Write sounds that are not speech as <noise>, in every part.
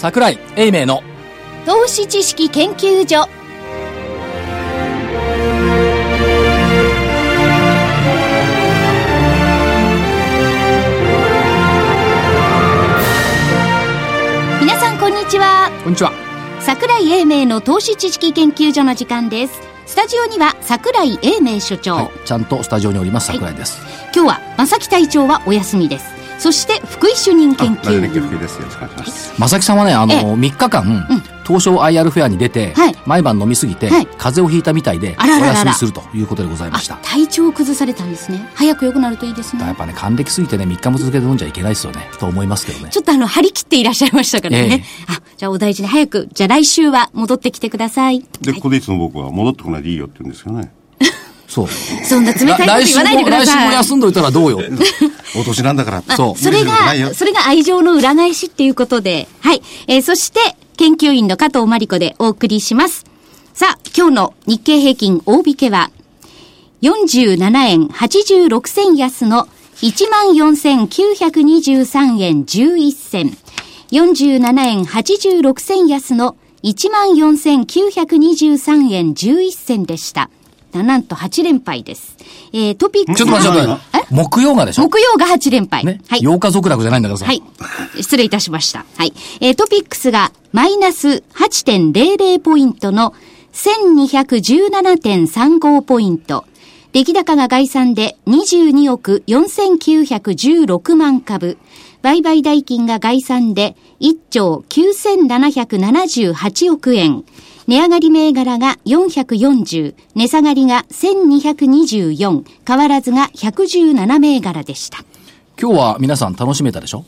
桜井英明の投資知識研究所。皆さんこんにちは。こんにちは。桜井英明の投資知識研究所の時間です。スタジオには桜井英明所長、はい、ちゃんとスタジオにおります桜井です、今日は正木隊長はお休みですそして福井主任研究員。福井ですよ。ろしくお願いします。正木さんはねあのええ。3日間、東証 IR フェアに出て、はい。毎晩飲みすぎて、はい。風邪をひいたみたいでお休みするということでございました。あ体調を崩されたんですね。早く良くなるといいですね。やっぱね還暦すぎてね3日も続けて飲んじゃいけないですよね。と思いますけどね。ちょっとあの、張り切っていらっしゃいましたからね。えあ、じゃあお大事に早く、じゃあ来週は戻ってきてください。で、ここでいつも僕は戻ってこないでいいよって言うんですよね。そうそんな冷たいこと来週言わないでも来週ください。も休んどいたらどうよ？<laughs> お年なんだから。そうそれが、それが愛情の裏返しっていうことで、はい。えーそして、研究員の加藤真理子でお送りします。さあ、今日の日経平均大引けは、47円86銭安の14,923円11銭。47円86銭安の14,923円11銭でした。なんと8連敗です。えー、トピックスちょっと待ってちょっと木曜がでしょ？木曜が8連敗。ね、はい。8日続落じゃないんだからさ、はい。失礼いたしました。はい。えートピックスがマイナス8.00ポイントの1217.35ポイント。出来高が概算で22億4916万株。売買代金が概算で1兆9778億円。値上がり銘柄が440、値下がりが1224、変わらずが117銘柄でした。今日は皆さん楽しめたでしょ？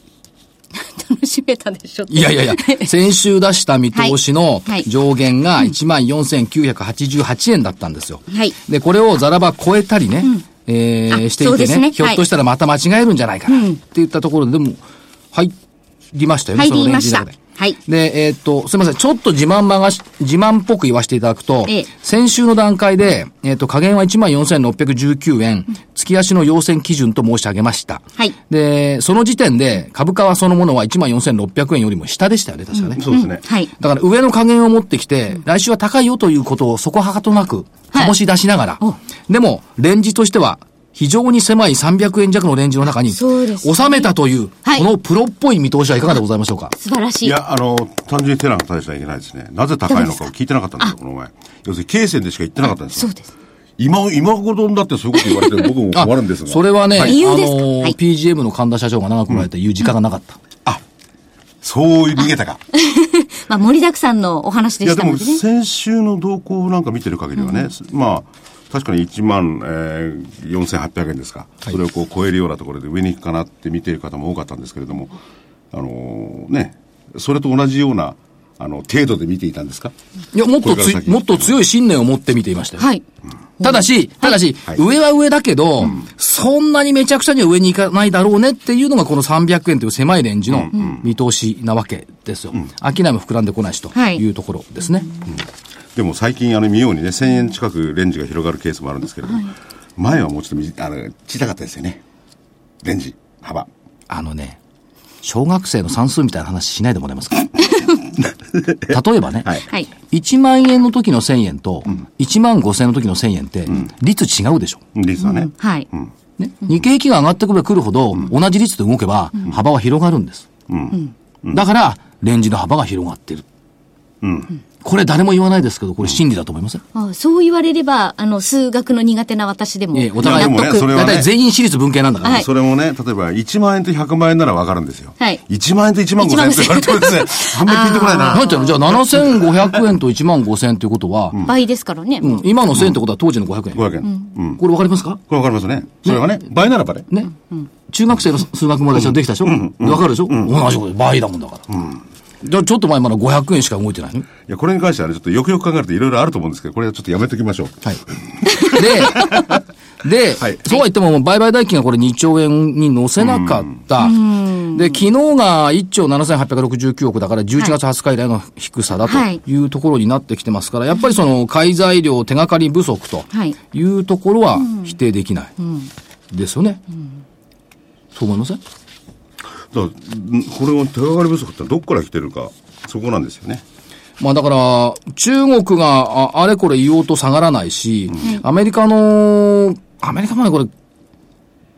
<laughs> 楽しめたでしょ？いやいやいや、<laughs> 先週出した見通しのはい。はい。上限が14,988円だったんですよ。はい。で、これをざらば超えたりね、えーあしていてねね。ひょっとしたらまた間違えるんじゃないかな、って言ったところで、でも、入りましたよね、そのレンジの中で。はいで、えーっと、すみません。ちょっと自慢まがし、自慢っぽく言わせていただくと、ええ先週の段階で、えーっと、加減は14,619円、月足の要請基準と申し上げました。はいで、その時点で株価はそのものは14,600円よりも下でしたよね、確かね。そうですね。はい。だから上の加減を持ってきて、来週は高いよということをそこはかとなく、はい醸し出しながら、おでも、レンジとしては、非常に狭い300円弱のレンジの中に、そうですね収めたという、はいこのプロっぽい見通しはいかがでございましょうか？素晴らしい。いや、あの、単純に手なんか大したらいけないですね。なぜ高いのかを聞いてなかったんですよ、この前。要するに、経線でしか言ってなかったんですよ。そうです。今、今頃だってそういうこと言われて僕も <laughs> 困るんですが。それはね、理由ですか？あのーはい PGM の神田社長が長くおられて言う時間がなかった。あ、そういう逃げたか。<laughs> まあ、盛りだくさんのお話でいや、でも、したのでね。先週の動向なんか見てる限りはね、まあ、確かに1万、えー、4800円ですか、それをこう超えるようなところで上に行くかなって見ている方も多かったんですけれども、あのーね、それと同じような、あの、程度で見ていたんですか？いや、もっともっと強い信念を持って見ていましたよ。はい。ただし、ただし、はい。上は上だけど、そんなにめちゃくちゃには上に行かないだろうねっていうのがこの300円という狭いレンジの見通しなわけですよ。商いも膨らんでこないしとはい。いうところですね。でも最近、あの、見ようにね、1000円近くレンジが広がるケースもあるんですけれども、前はもうちょっとみあの小さかったですよね。レンジ、幅。あのね、小学生の算数みたいな話しないでもらえますか？<laughs> 例えばね、はいはい。1万円の時の1000円と1万5千円の時の1000円って率違うでしょ？率はね。はい。ね、日経平均が上がってくれば来るほど、同じ率で動けば、幅は広がるんです。だから、レンジの幅が広がってる。これ誰も言わないですけど、これ真理だと思いません、あそう言われれば、あの、数学の苦手な私でも、ええお互いいやでもね納得それは大体全員私立文系なんだから。はい。それもね、例えば1万円と100万円ならわかるんですよ。はい。1万円と1万5千円って言われてもですね、あんまりピンとこないな。なんていうの？じゃあ7500円と1万5000円ということは、倍ですからね。う。ん。今の1000円ってことは当時の500円。500円。うん。これわかりますか？これわかりますね。それはね、倍ならばね。ね、中学生の数学も私はできたでしょ？わ、かるでしょ、同じことで倍だもんだから。じゃあちょっと前まだ500円しか動いてない。のいや、これに関してはね、ちょっとよくよく考えるといろいろあると思うんですけど、これはちょっとやめときましょう。はい。で、で、はい。そうは言っても、売買代金がこれ2兆円に乗せなかった。で、昨日が1兆7869億だから11月20日以来の低さだとはい。いうところになってきてますから、やっぱりその買い材料手がかり不足とはい。いうところは否定できない。ですよね。そう思いません？だからんこれは手がかり不足ってどこから来てるか。そこなんですよね。まあだから、中国がああれこれ言おうと下がらないし、アメリカの、アメリカまでこれ、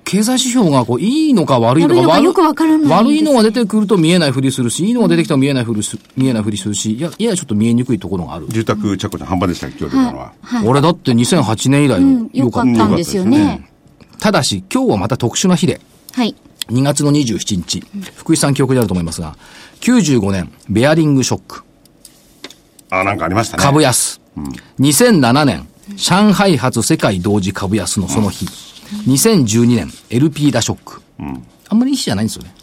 経済指標がこういいのか悪いのか悪悪いのかよくわからないです悪いのが出てくると見えないふりするし、いいのが出てきたら見えないふりす見えないふりするし、いや、いやちょっと見えにくいところがある。住宅着工ちゃん半端でしたっけ、今日のは。俺だって2008年以来うん、よかったんですよね。ただし、今日はまた特殊な日で、はい。2月の27日、福井さん記憶にあると思いますが、95年、ベアリングショック、あ、なんかありましたね。株安。2007年、上海発世界同時株安のその日。2012年、LP ダショック。あんまりいい日じゃないんですよね。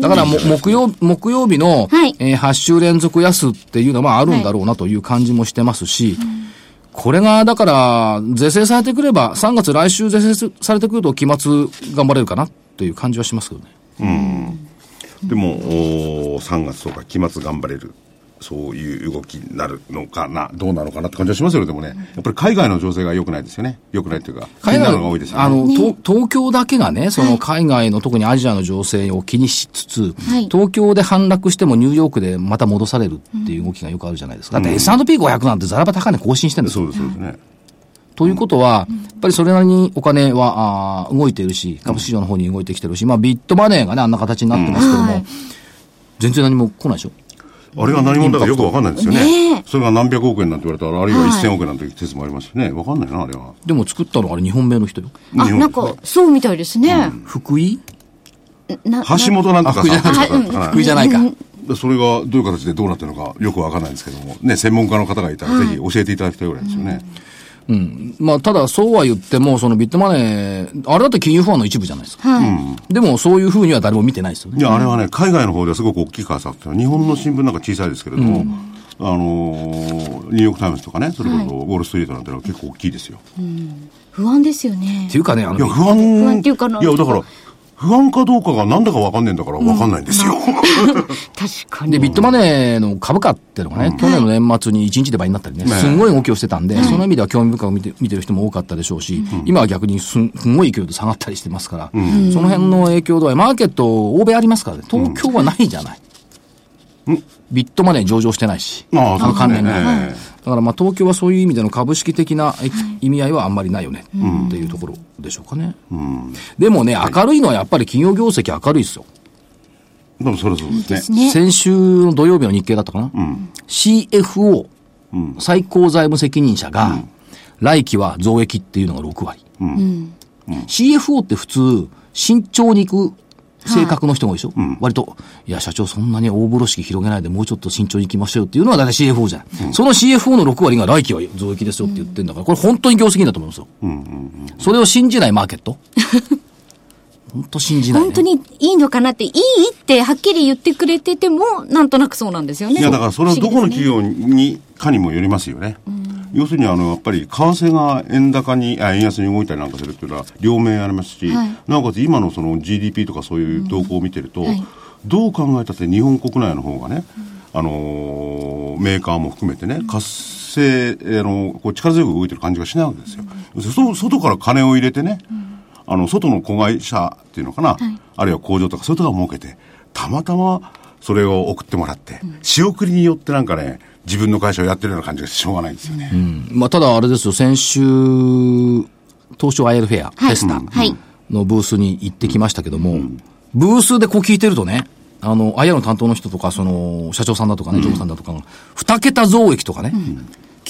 だからも、木曜、木曜日の、はいえー8週連続安っていうのはあるんだろうなという感じもしてますし、これが、だから、是正されてくれば、3月来週是正されてくると期末頑張れるかなという感じはしますけどね。でも、お3月とか期末頑張れる。そういう動きになるのかな、どうなのかなって感じはしますよね、でもね。やっぱり海外の情勢が良くないですよね。良くないっていうか、気になるのが多いですよね。あの、東東京だけがね、その海外の、特にアジアの情勢を気にしつつ、はい東京で反落してもニューヨークでまた戻されるっていう動きがよくあるじゃないですか。だって S&P500 なんてザラバ高値更新してるんですよ。そうです、そうですね。ということは、やっぱりそれなりにお金はあー動いているし、株式市場の方に動いてきてるし、まあビットマネーがね、あんな形になってますけども、はい全然何も来ないでしょ。あれが何者だかよくわかんないんですよねねえ。それが何百億円なんて言われたら、あるいははい1000億円なんて説もありますしね。わかんないな、あれは。でも作ったのはあれ日本名の人よ。あ、日本なんか、そうみたいですね。福井？な橋本なんとかあ福井じゃなさ福井じゃないか。でそれがどういう形でどうなってるのかよくわかんないんですけども、ね、専門家の方がいたらぜひ教えていただきたいぐらいですよね。まあ、ただそうは言っても、そのビットマネー、あれだって金融不安の一部じゃないですか。はい。でもそういうふうには誰も見てないですよね。いや、あれはね、海外の方ではすごく大きいからさって日本の新聞なんか小さいですけれども、あのーニューヨークタイムズとかね、それこそウォールストリートなんてのは結構大きいですよ。不安ですよねって。いうかね、あのいや、、不安。不安っていうかないや、だから、不安かどうかがなんだかわかんねえんだからわかんないんですよ。<laughs> 確かに。で、ビットマネーの株価っていうのがね、去年の年末に1日で倍になったりね、ねすんごい動きをしてたんで、その意味では興味深く見て見てる人も多かったでしょうし、今は逆にすんごい勢いで下がったりしてますから、その辺の影響度は、マーケット、欧米ありますからね、東京はないじゃない。ビットマネー上場してないし、まあ、その関連ねが。だからまあ東京はそういう意味での株式的なえ意味合いはあんまりないよね。っていうところでしょうかね。でもね、明るいのはやっぱり企業業績明るいですよ。でもそれそうですね。先週の土曜日の日経だったかな、CFO、最高財務責任者が、来期は増益っていうのが6割。CFO って普通、慎重に行く性格の人が多いでしょ、割と、いや、社長そんなに大風呂敷広げないでもうちょっと慎重に行きましょうっていうのは大体 CFO じゃない。その CFO の6割が来期は増益ですよって言ってんだから、これ本当に業績だと思いますよ。それを信じないマーケット <laughs> 本当信じない、ね。本当にいいのかなって、いいってはっきり言ってくれてても、なんとなくそうなんですよね。いや、だからそれはどこの企業業にかにもよりますよね。要するに、あの、やっぱり、為替が円高に、あ円安に動いたりなんかするっていうのは、両面ありますし、はい。なおかつ今のその GDP とかそういう動向を見てると、はい。どう考えたって日本国内の方がね、あのーメーカーも含めてね、活性、あの、こう力強く動いてる感じがしないわけですよ。要するに外外から金を入れてね、あの、外の子会社っていうのかな、あるいは工場とかそういうところを設けて、たまたまそれを送ってもらって、仕送りによってなんかね、自分の会社をやってるような感じがしょうがないんですよね。まあ、ただあれですよ、先週、東証 IL フェア、はい。テスタはい。のブースに行ってきましたけども、ブースでこう聞いてるとね、あの、IR の担当の人とか、その、社長さんだとかね、常務さんだとかが、二桁増益とかね、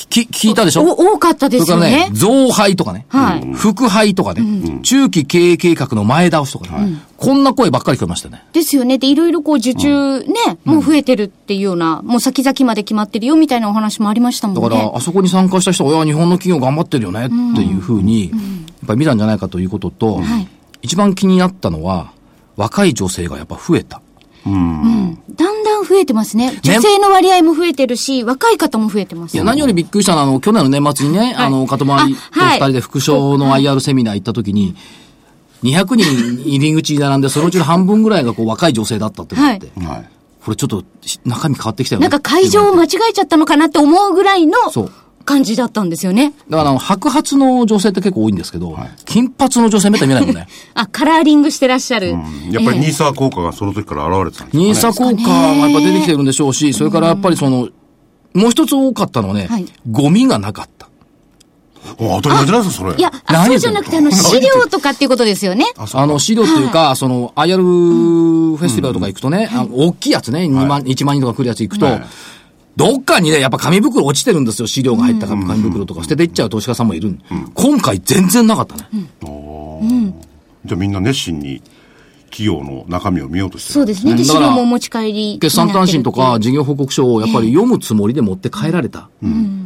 きき聞いたでしょ？お多かったですよそれからねね、。増配とかね、はい。副配とかね、中期経営計画の前倒しとかね、こんな声ばっかり聞こえましたね。ですよね。で、いろいろこう受注ね、もう増えてるっていうような、もう先々まで決まってるよみたいなお話もありましたもんね。だから、あそこに参加した人は、いや、日本の企業頑張ってるよねっていうふうに、やっぱり見たんじゃないかということと、はい。一番気になったのは、若い女性がやっぱ増えた。だんだん増えてますね。女性の割合も増えてるし、若い方も増えてます。いや、何よりびっくりしたのは、あの、去年の年末にね、あの、かとまりとあはい二人で副賞の IR セミナー行った時に、200人入り口に並んで、そのうちの半分ぐらいがこう若い女性だったってなって、はい。これちょっとし中身変わってきたよね。なんか会場を間違えちゃったのかなって思うぐらいのそう感じだったんですよね。だからあの、白髪の女性って結構多いんですけど、金髪の女性めったに見ないもんね。<laughs> あ、カラーリングしてらっしゃる。やっぱりええニーサー効果がその時から現れてたんですか？ね。ニーサ効果がやっぱ出てきてるんでしょうし、それからやっぱりその、もう一つ多かったのはね、はいゴミがなかった。お当たり前じゃないですか、それ。いや、そうじゃなくて、あの、<laughs> 資料とかっていうことですよね。あの、資料っていうか、その、IR フェスティバルとか行くとね、あの大きいやつね、2万、1万人とか来るやつ行くと、はいどっかにね、やっぱ紙袋落ちてるんですよ。資料が入った紙袋とか捨てていっちゃう投資家さんもいる。今回全然なかったね。じゃあみんな熱心に企業の中身を見ようとしてるそうですね。で、資料もお持ち帰り。決算単身とか事業報告書をやっぱり読むつもりで持って帰られた。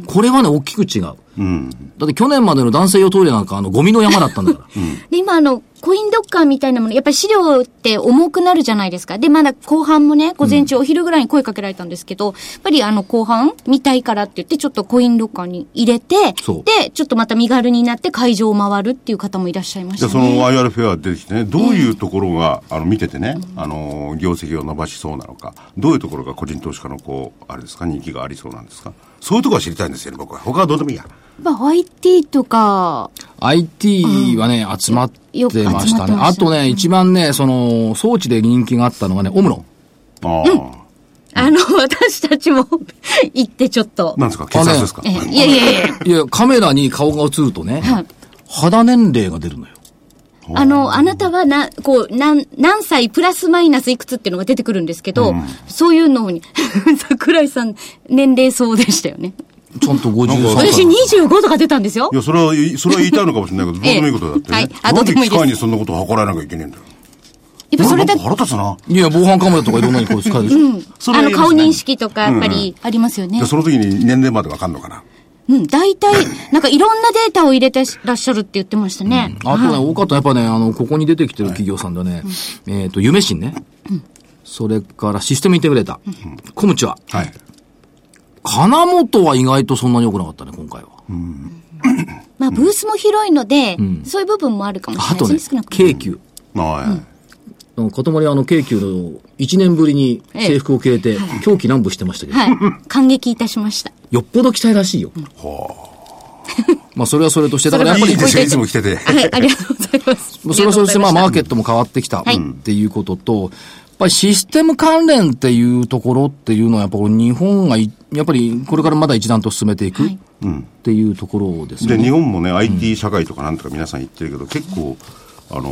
これはね、大きく違う。うん。だって去年までの男性用トイレなんかあのゴミの山だったんだから。で、今あの、コインロッカーみたいなもの、やっぱり資料って重くなるじゃないですか。で、まだ後半もね、午前中お昼ぐらいに声かけられたんですけど、やっぱりあの後半見たいからって言って、ちょっとコインロッカーに入れてで、ちょっとまた身軽になって会場を回るっていう方もいらっしゃいましじゃあたね。その IR フェア出てきてね、どういうところが、あの、見ててね、あの、業績を伸ばしそうなのか、どういうところが個人投資家のこう、あれですか、人気がありそうなんですか。そういうところは知りたいんですよね、僕は。他はどうでもいいや。やっぱ IT とか、IT はね、集まってまましたね。たあとね、一番ね、その、装置で人気があったのがね、オムロン。ああ、あの、私たちも <laughs> 行ってちょっと。なんですか、血圧ですか？えいやいやいや。<laughs> いや、カメラに顔が映るとね、はい肌年齢が出るのよ。あの、あなたはな、こう、なん、何歳プラスマイナスいくつっていうのが出てくるんですけど、そういうのに、<laughs> 桜井さん、年齢層でしたよね。ちゃんと53なんか私25とか出たんですよい。や、それは、それは言いたいのかもしれないけど、<laughs> どうでもいいことだってね。はいあどうでもいいです機械にそんなことを測らなきゃいけないんだよ。やっぱそれだ腹立つな。いや、防犯カメラとかいろんなにこう使えるでしょ。<laughs> あの、それは言いますね顔認識とか、やっぱりありますよね。その時に年齢までわかんのかな。うん、大体、なんかいろんなデータを入れてらっしゃるって言ってましたね。あとね、多かったやっぱね、あの、ここに出てきてる企業さんでね、えっと、夢新ね。それからシステムインテグレーター。コムチは？はい。金本は意外とそんなに良くなかったね、今回は。まあ、ブースも広いので、そういう部分もあるかもしれあとねないですね。少な、くとも京急。はい。あの塊はあの、京急の1年ぶりに制服を着れて、狂気乱舞してましたけど、はい。感激いたしました。よっぽど期待らしいよ。<laughs> まあ、それはそれとして、だからやっぱりいい、ですよ、いつも来てて。はい、ありがとうございます。<laughs> それはそれとして、まあ、マーケッットも変わってきたっはいていうことと、ぱりシステム関連っていうところっていうのは、やっぱり日本がい、やっぱりこれからまだ一段と進めていくはいっていうところですよで、ね。日本もね、IT 社会とかなんとか皆さん言ってるけど、結構、あの、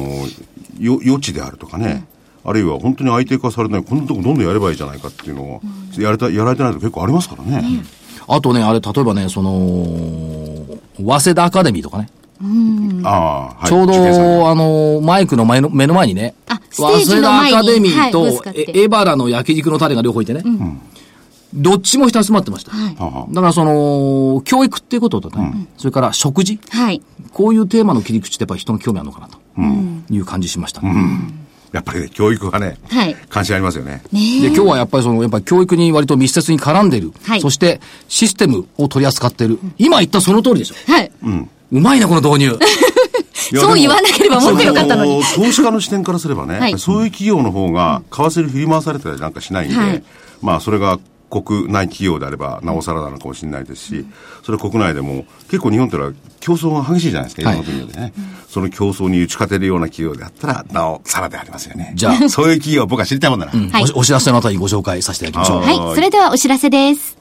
よ余地であるとかね、あるいは本当に IT 化されない、こんなとこどんどんやればいいじゃないかっていうのを、やれた、やられてないと結構ありますからね。あとね、あれ、例えばね、その、早稲田アカデミーとかね。ああ、はい。ちょうど、あの、マイクの前の目の前にね、あステージの前に。早稲田アカデミーと、エバラの焼肉のタレが両方いてね、どっちも人集まってました。だからその、教育っていうこととね、それから食事、はい。こういうテーマの切り口ってやっぱり人の興味あるのかなという感じしました。ね。やっぱりね、教育がね、はい。関心ありますよね。で、今日はやっぱりその、やっぱり教育に割と密接に絡んでる。はい。そして、システムを取り扱ってる。今言ったその通りでしょ。はい。うまいな、この導入。そう言わなければもっとよかったのに。そ投資家の視点からすればね、はいそういう企業の方が、為替に振り回されたりなんかしないんで、はいまあ、それが国内企業であれば、なおさらなのかもしれないですし、それは国内でも、結構日本ってのは競争が激しいじゃないですか、いろんな分野でね。その競争に打ち勝てるような企業であったら、なおさらでありますよね。じゃあ <laughs> そういう企業は僕は知りたいもんだな。はいおお知らせのあたりにご紹介させていただきましょう。はい。それではお知らせです。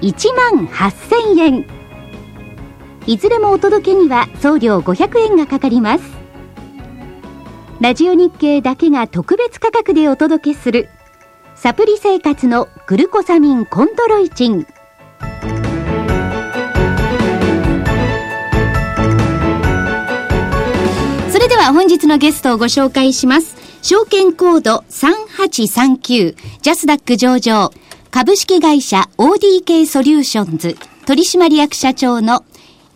1万8000円。いずれもお届けには送料500円がかかります。ラジオ日経だけが特別価格でお届けするサプリ生活のグルコサミンコンドロイチン。それでは本日のゲストをご紹介します。証券コード3839ジャスダック上場。株式会社 ODK ソリューションズ取締役社長の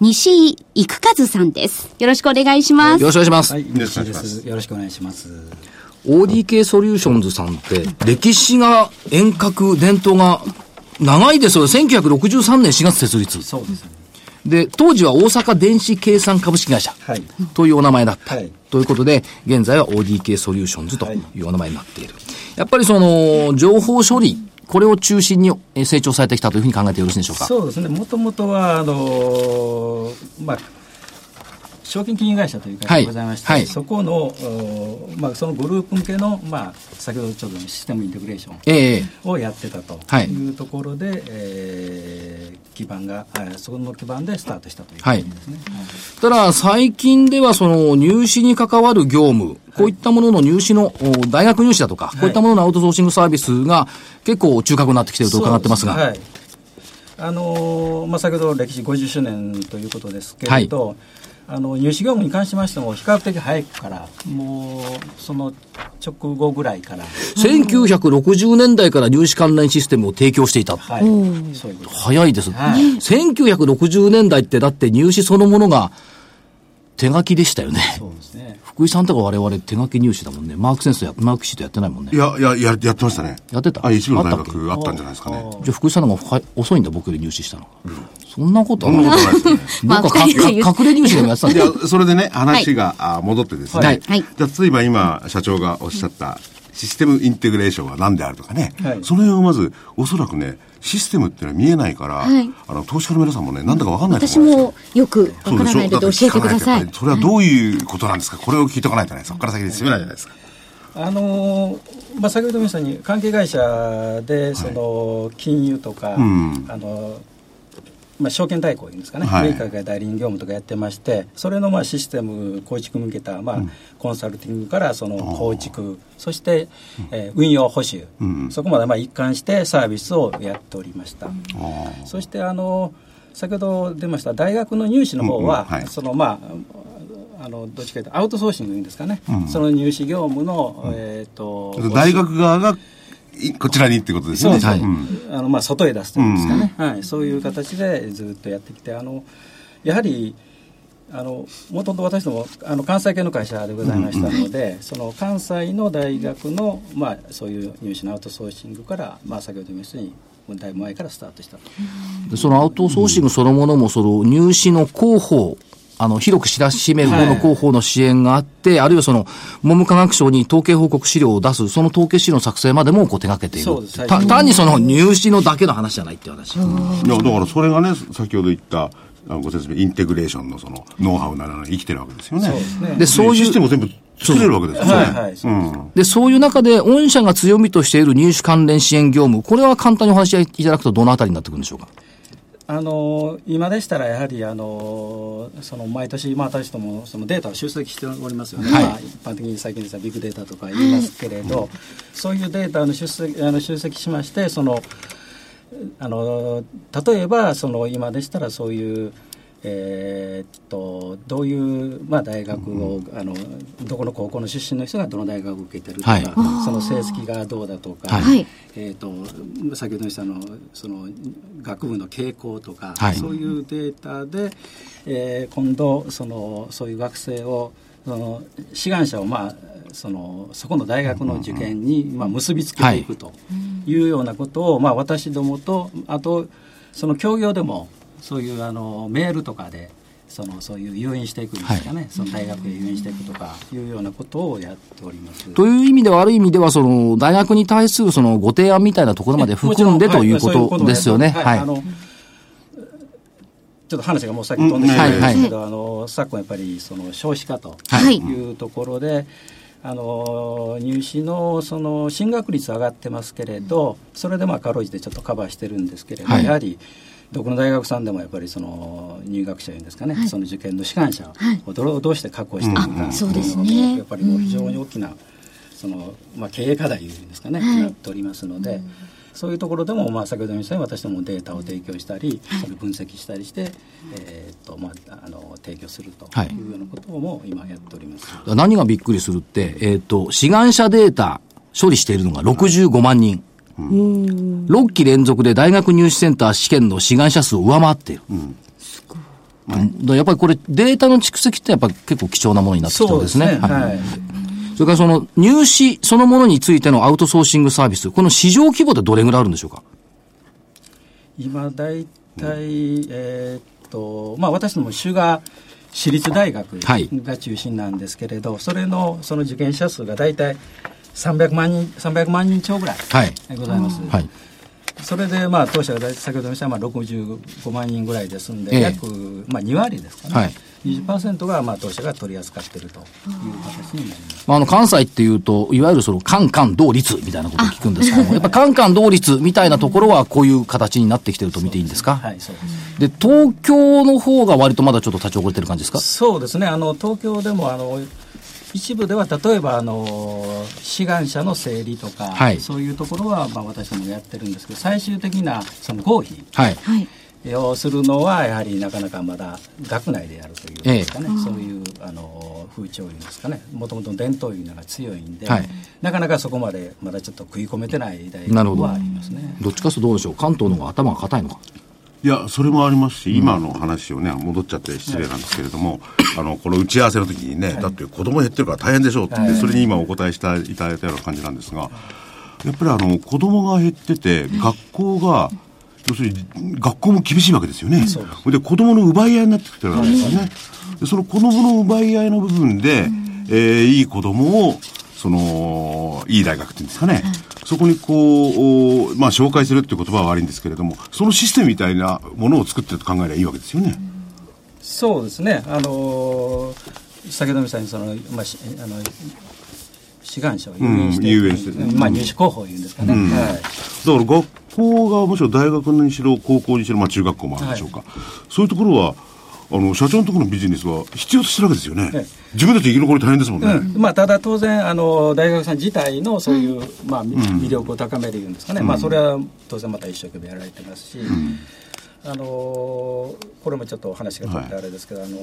西井育和さんです。よろしくお願いします。よろしくお願いします。はい、西井です。よろしくお願いします。ODK ソリューションズさんって、歴史が沿革、伝統が長いですよ。1963年4月設立。そうですね。で、当時は大阪電子計算株式会社というお名前だった。はい、ということで、現在は ODK ソリューションズというお名前になっている。やっぱりその、情報処理、これを中心に成長されてきたというふうに考えてよろしいでしょうか？そうですね。もともとは、あのまあ、証券金融会社という会社がございまして、はい。はい、そこの、まあ、そのグループ向けの、まあ、先ほどちょっとシステムインテグレーションをやってたとい。うところで、ええー、基盤が、そこの基盤でスタートしたという感じですね。はい、ただ、最近ではその入試に関わる業務、こういったものの入試の、大学入試だとか、こういったもののアウトソーシングサービスが結構中核になってきていると伺ってますが。はい。あのまあ、先ほど歴史50周年ということですけれど、はいあの入試業務に関しましても比較的早くからもうその直後ぐらいから。1960年代から入試関連システムを提供していた、はい、早いです、はい、1960年代ってだって入試そのものが手書きでしたよね。そうですね。福井さんとか我々手書き入試だもんね。マークセンスや、マークシートやってないもんね。いや、いや、ややってましたね。やってた？あ、一部の大学あったんじゃないですかね。じゃあ福井さんの方が遅いんだ、僕より入試したの。うん、そんなことはない。そんなことないですね。僕は隠れ入試でもやってたんいや、それでね、話が、はい、戻ってですね。はい。じゃあ、例えば今、社長がおっしゃった、システムインテグレーションは何であるとかね。はい、その辺をまず、おそらくね、システムっていうのは見えないから、はい、あの投資家の皆さんもね、なんだか分かんないと思うんです私もよく分からないので教えてください。それはどういうことなんですか、これを聞いておかないとね、そこから先に進めないじゃないですか。あのまあ、先ほど見たように関係会社でその金融とか、はいうん、あのまあ、証券代行いうんですかね、はい、メーカーが代理人業務とかやってまして、それのまあシステム構築向けた、まあ、コンサルティングからその構築、そして、えー、運用保守、うん、そこまでまあ一貫してサービスをやっておりました。そしてあの先ほど出ました大学の入試の方は、うんうん。はい、そのまああのどっちかというとアウトソーシングいうんですかね、うん、その入試業務の、うん、えっ、ー、と大学側がこちらにってことですね。はい、あのまあ外へ出すというんですかね、うん、はい、そういう形でずっとやってきて、あのやはりあのもともと私どもあの関西系の会社でございましたので、うんうん、その関西の大学の、まあ、そういう入試のアウトソーシングから、まあ、先ほど言いましたようにだいぶ前からスタートしたと。そのアウトソーシングそのものもその入試の広報あの、広く知らしめる方の広報の支援があって、はい、あるいはその、文部科学省に統計報告資料を出す、その統計資料の作成までもこう手掛けている。そうです。単にその入試のだけの話じゃないっていう話。いや、だからそれがね、先ほど言った、ご説明、インテグレーションのその、ノウハウなら生きてるわけですよね。そうですね。で、そういう。システムを全部作れるわけですよね。はい、はい、うん。で、そういう中で、御社が強みとしている入手関連支援業務、これは簡単にお話しいただくと、どのあたりになってくるんでしょうか？あの今でしたらやはりあのその毎年、まあ、私どもそのデータを集積しておりますよね、はい、まあ、一般的に最近ですビッグデータとか言いますけれど、はい、そういうデータの集積あの集積しましてそのあの例えばその今でしたらそういうえー、っとどういう、まあ、大学を、うん、あのどこの高校の出身の人がどの大学を受けてるとか、はい、その成績がどうだとか、はい、えー、っと先ほど言ったのその学部の傾向とか、はい、そういうデータで、えー、今度そのそういう学生をその志願者を、まあ、そのそこの大学の受験に、まあ、結びつけていくというようなことを、まあ、私どもとあとその協業でもそういうあのメールとかでそのそういう誘引していくんですかね、はい、その大学へ誘引していくとかいうようなことをやっております。という意味では、ある意味ではその、大学に対するそのご提案みたいなところまで含んでということですよね。はい、あのちょっと話がもう先飛んでしまうんですけど、あの昨今やっぱりその少子化というところで、あの入試のその進学率上がってますけれど、それでまあかろうじてちょっとカバーしてるんですけれど、はい。やはりどこの大学さんでもやっぱりその入学者いうんですかね、その受験の志願者をどうどうして確保していくか、あそうですね。やっぱりもう非常に大きなその、まあ、経営課題いうんですかね、はい。なっておりますので。そういうところでも、まあ、先ほど言ったように私どもデータを提供したり、それを分析したりして、えーっとまあ、あの提供するとはい。いうようなことも今やっております。何がびっくりするって、えっ、と、志願者データ処理しているのが65万人。6期連続で大学入試センター試験の志願者数を上回っている。うん。だからやっぱりこれデータの蓄積ってやっぱり結構貴重なものになってきてるんですね。はい。はい。それからその入試そのものについてのアウトソーシングサービス、この市場規模ってどれぐらいあるんでしょうか？今大体、えーっとまあ、私ども主が私立大学はい。が中心なんですけれど、それのその受験者数が大体300万人300万人超ぐらいはい。ございます。はい。それで、まあ、当社が先ほど言いましたまあ65万人ぐらいですんで、ええ約、まあ、2割ですかね、はい20%が、まあ、当社が取り扱っているという形になります。まあ、あの、関西っていうと、いわゆるその、カンカン同率みたいなことを聞くんですけども、<laughs> やっぱカンカン同率みたいなところはこういう形になってきてると見ていいんですか？はい、そうです。で、東京の方が割とまだちょっと立ち遅れてる感じですか？そうですねあの東京でもあの一部では例えばあの志願者の整理とか、はいそういうところは、まあ、私どもやってるんですけど最終的なその合否はい。はい。をするのはやはりなかなかまだ学内でやるというんですかね、そういうあの風潮いうんですかねもともと伝統いうのが強いんで、はいなかなかそこまでまだちょっと食い込めてない大学はありますね。どっちかというとどうでしょう関東の方が頭が硬いのかいや、それもありますし、今の話をね、戻っちゃって失礼なんですけれども、あの、この打ち合わせの時にね、だって子供減ってるから大変でしょうってそれに今お答えしたいただいたような感じなんですが、やっぱりあの、子供が減ってて、学校が、要するに、学校も厳しいわけですよね。で、子供の奪い合いになってきてるわけですよね。で、その子供の奪い合いの部分で、えーいい子供を、その、いい大学っていうんですかね。そこにこう、おまあ、紹介するっていう言葉は悪いんですけれども、そのシステムみたいなものを作ってると考えればいいわけですよね。そうですね、あの先ほどみたいにその、まあ、しあの志願者を誘引して,、うんして。まあ、入試候補いうんですかね、はい、だから学校がもちろん大学にしろ高校にしろ、まあ、中学校もあるでしょうか、そういうところはあの社長のところのビジネスは必要としてるわけですよね、ええ。自分たち生き残り大変ですもんね、うん。まあ、ただ当然あの大学さん自体のそういう、まあ、み魅力を高めるいうんですかね、まあ、それは当然また一生懸命やられてますし、あのこれもちょっとお話が取ってあれですけど、あの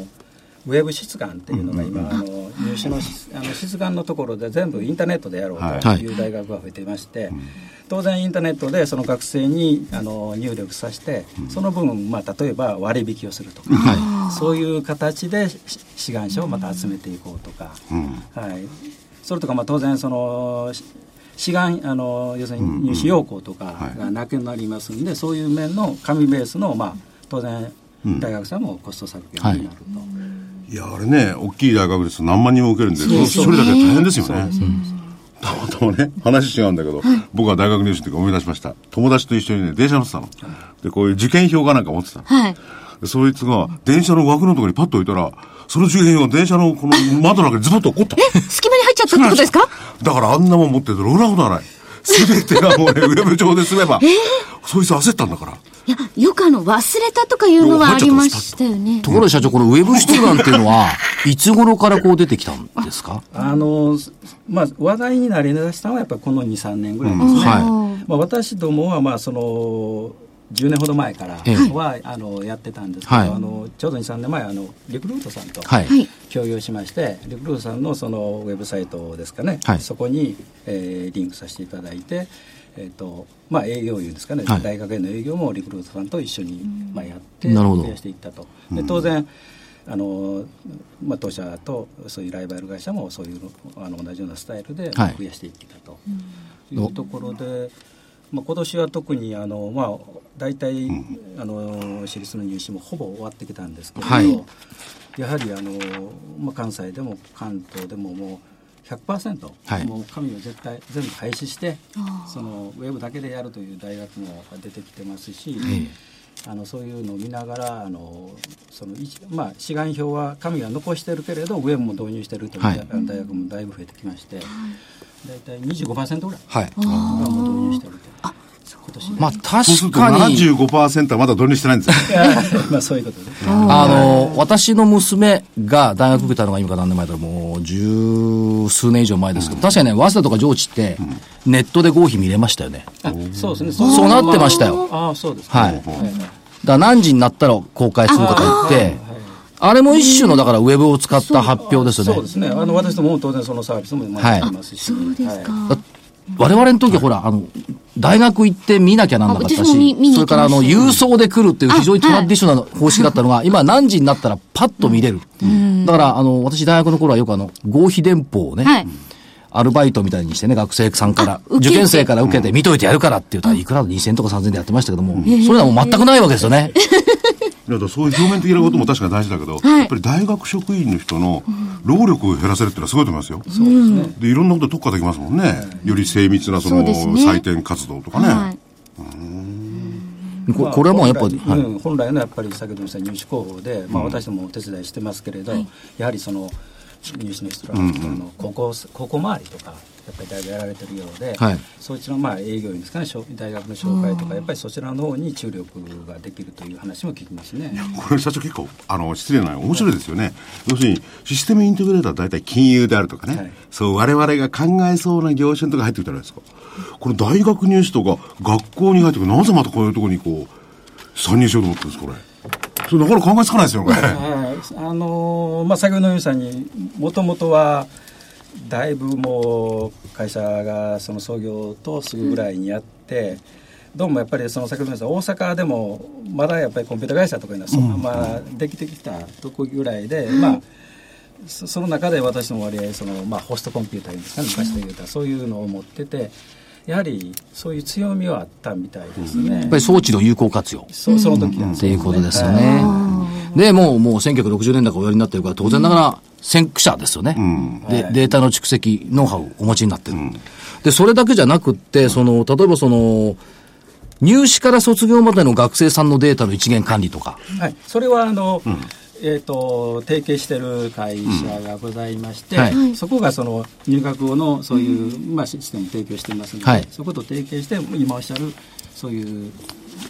ウェブ出願っていうのが今、あの入試のしあの出願のところで全部インターネットでやろうという大学が増えていまして、当然インターネットでその学生にあの入力させて、その分、まあ、例えば割引をするとか、そういう形でし志願者をまた集めていこうとか、はい、それとかまあ当然そのし志願あの要するに入試要項とかがなくなりますんで、そういう面の紙ベースの、まあ、当然大学さんもコスト削減になると。い。やあれね大きい大学ですと何万人も受けるんでそれだけで大変ですよね。たまたまね話違うんだけど、僕は大学入試の時思い出しました。友達と一緒にね電車乗ってたの、でこういう受験票かなんか持ってたの。はい。でそいつが電車の枠のところにパッと置いたらその受験票が電車のこの <laughs> 窓の中にズボッと落っこった。隙間に入っちゃったってことですか？だからあんなもん持ってるとろくなことはない。<laughs> すべてがもうね、ウェブ上で済めば、そいつ焦ったんだから。いや、よくあの、忘れたとかいうのはありましたよね。ところで社長、このウェブ出願っていうのは、<laughs> いつ頃からこう出てきたんですか？あのまあ、話題になりだしたのはやっぱりこの23年ぐらいですね、うん。はまあ、私どもはまあその10年ほど前からええ。は、あのやってたんですけど、はい。あのちょうど23年前あのリクルートさんとはい。はい。共有しまして、リクルートさんのそのウェブサイトですかね、はい。そこに、えーリンクさせていただいて、えーとまあ、営業いうですかね、はい。大学への営業もリクルートさんと一緒に、まあ、やってなるほど。増やしていったと。で当然あのまあ、当社とそういうライバル会社もそういうあの同じようなスタイルではい。増やしていったというところで、まあ、今年は特にあの、まあ、大体、あの私立の入試もほぼ終わってきたんですけれど、はい。やはりあの、まあ、関西でも関東でももう100%、はい。もう紙を絶対全部廃止してそのウェブだけでやるという大学も出てきてますし、あのそういうのを見ながらあのそのまあ、志願票は紙は残してるけれど上も導入してるという、はい、大学もだいぶ増えてきまして、大体25%ぐらいがもう導入してると。まあ確かに。75%はまだ導入してないんですよ。<laughs> まあそういうことで。あの、私の娘が大学受けたのが今から何年前だもう十数年以上前ですけど、確かにね、早稲田とか上智って、ネットで合否見れましたよね。そうですね。そうなってましたよ。ああ、そうですはい。だから何時になったら公開するとか言って、あれも一種の、だから、ウェブを使った発表ですよね。そうですね。あの、私ども当然そのサービスもやってますし。そうですか。我々の時はほら、あの、大学行って見なきゃなんなかったし、それからあの、郵送で来るっていう非常にトラディショナルな方式だったのが、今何時になったらパッと見れる。だから、あの、私大学の頃はよくあの、合否電報をね、アルバイトみたいにしてね、学生さんから、受験生から受けて見といてやるからって言ったらいくら2000とか3000でやってましたけども、そういうのはもう全くないわけですよね。<laughs> だそういう表面的なことも確かに大事だけど、はい、やっぱり大学職員の人の労力を減らせるっていうのはすごいと思いますよ。そうですね。で、いろんなこと特化できますもんね。より精密なその、採点活動とかね。はい。ここれはもうやっぱり、はい、本来のやっぱり先ほど言った入試広報で、まあ、私どもお手伝いしてますけれど、やはりその入試の人らの高校高校周りとかやっぱりだいぶやられてるようで、はい、そちらのまあ営業員ですかね大学の紹介とかやっぱりそちらの方に注力ができるという話も聞きますね。これ社長結構あの失礼な面白いですよね、はい、要するにシステムインテグレーターは大体金融であるとかね、はい、そう我々が考えそうな業種とか入ってくるじゃないですか。これ大学入試とか学校に入ってくるなぜまたこういうところにこう参入しようと思ってるんですこれ。それなかなか考えつかないですよこれ、あのー、まあ先ほどのようにもともとはだいぶもう会社がその創業とすぐぐらいにやって、どうもやっぱりその先ほどの大阪でもまだやっぱりコンピュータ会社とかいうのはそのままできてきたとこぐらいで、まあその中で私の割合その、まあ、ホストコンピューターですか昔で言うとそういうのを持っててやはりそういう強みはあったみたいですね。やっぱり装置の有効活用。そその時は、っていうことですよね。で、もう、もう1960年代からおやりになってるから、当然ながら先駆者ですよね。で、データの蓄積、ノウハウをお持ちになってる。で、それだけじゃなくって、その、例えばその、入試から卒業までの学生さんのデータの一元管理とか。はい。それは、あの、うん。えーと、提携している会社がございまして、うんはい、そこがその入学後のそういう、まあ、システムを提供していますので、はい、そこと提携して今おっしゃるそういう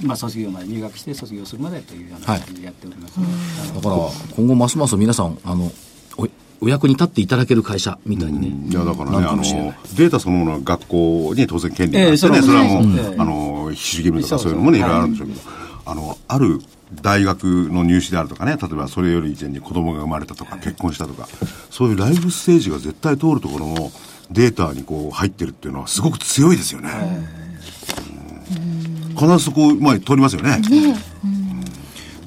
まあ、卒業まで入学して卒業するまでというような感じでやっております、ね。はい、だから今後ますます皆さんあのお役に立っていただける会社みたいにね。いや、だからね、あの、データそのものは学校に当然権利があってね、えー、それはもう、えー、あの、必修義務とかそういうのもね、いろいろあるんでしょうけど、あの、ある大学の入試であるとかね、例えばそれより以前に子供が生まれたとか、結婚したとか、そういうライフステージが絶対通るところのデータにこう入ってるっていうのはすごく強いですよね。必ずそこ、まあ、通りますよね。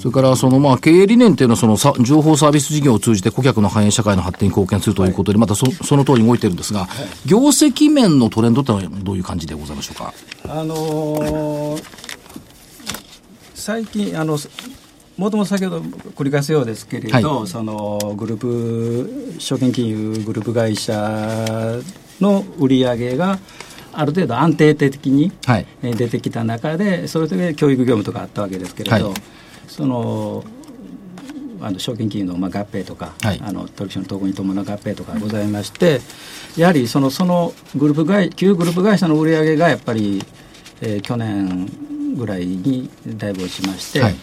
それからそのまあ経営理念っていうのはそのさ情報サービス事業を通じて顧客の繁栄社会の発展に貢献するということで、またそその通り動いてるんですが、業績面のトレンドってのはどういう感じでございましょうか？あのー、最近あのもともと先ほど繰り返すようですけれど、はい、そのグループ証券金融グループ会社の売り上げがある程度安定的に出てきた中で、それで教育業務とかあったわけですけれど、はい、そのあの証券金融のまあ合併とか、はい、あの取引所の統合に伴う合併とかございまして、やはりそのそのグループ会旧グループ会社の売り上げがやっぱり、えー、去年ぐらいにだいぶ落ちまして、はい、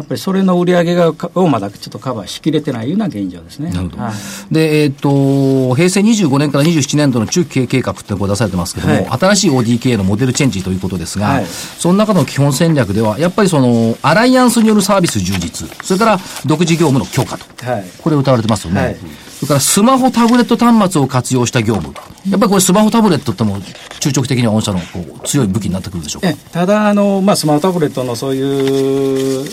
やっぱりそれの売り上げがをまだちょっとカバーしきれてないような現状ですね。なるほど。はい、で、えっ、ー、と、平成25年から27年度の中期経営計画ってこう出されてますけども、はい、新しい ODK のモデルチェンジということですが、はい、その中の基本戦略では、やっぱりその、アライアンスによるサービス充実、それから独自業務の強化と。はい、これ歌われてますよね。はいそれからスマホ、タブレット端末を活用した業務。やっぱりこれスマホ、タブレットっても中長期的には御社のこう強い武器になってくるでしょうか？ただあの、まあ、スマホ、タブレットのそういう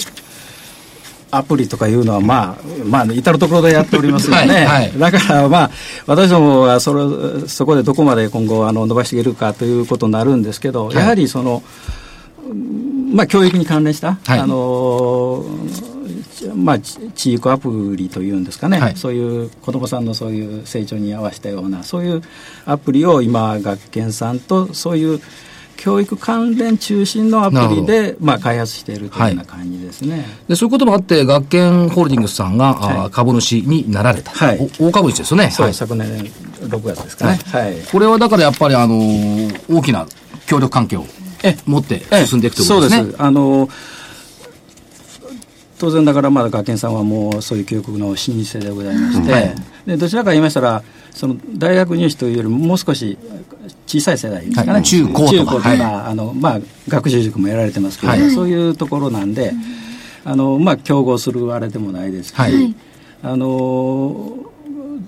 アプリとかいうのは、まあ、まあ、至る所でやっておりますよね。はいはい、だから、まあ、私どもはそれ、そこでどこまで今後、あの、伸ばしていけるかということになるんですけど、はい、やはりその、まあ、教育に関連した、あの、まあ、地域アプリというんですかね、そういう子どもさんのそういう成長に合わせたような、そういうアプリを今、学研さんとそういう教育関連中心のアプリで、まあ、開発しているというような感じですね。でそういうこともあって、学研ホールディングスさんが、はい、株主になられた、はい、大株主ですよね。そう、はい、昨年6月ですかね、はい。これはだからやっぱり、あのー、大きな協力関係を持って進んでいくということですね。そうです。あのー当然だからまだ学研さんはもうそういう教育の老舗でございまして、はい、でどちらか言いましたらその大学入試というよりももう少し小さい世代ですかね、はい、中高とか。あのまあ、学習塾もやられてますけど、そういうところなんで、あのまあ、競合するあれでもないですし、あの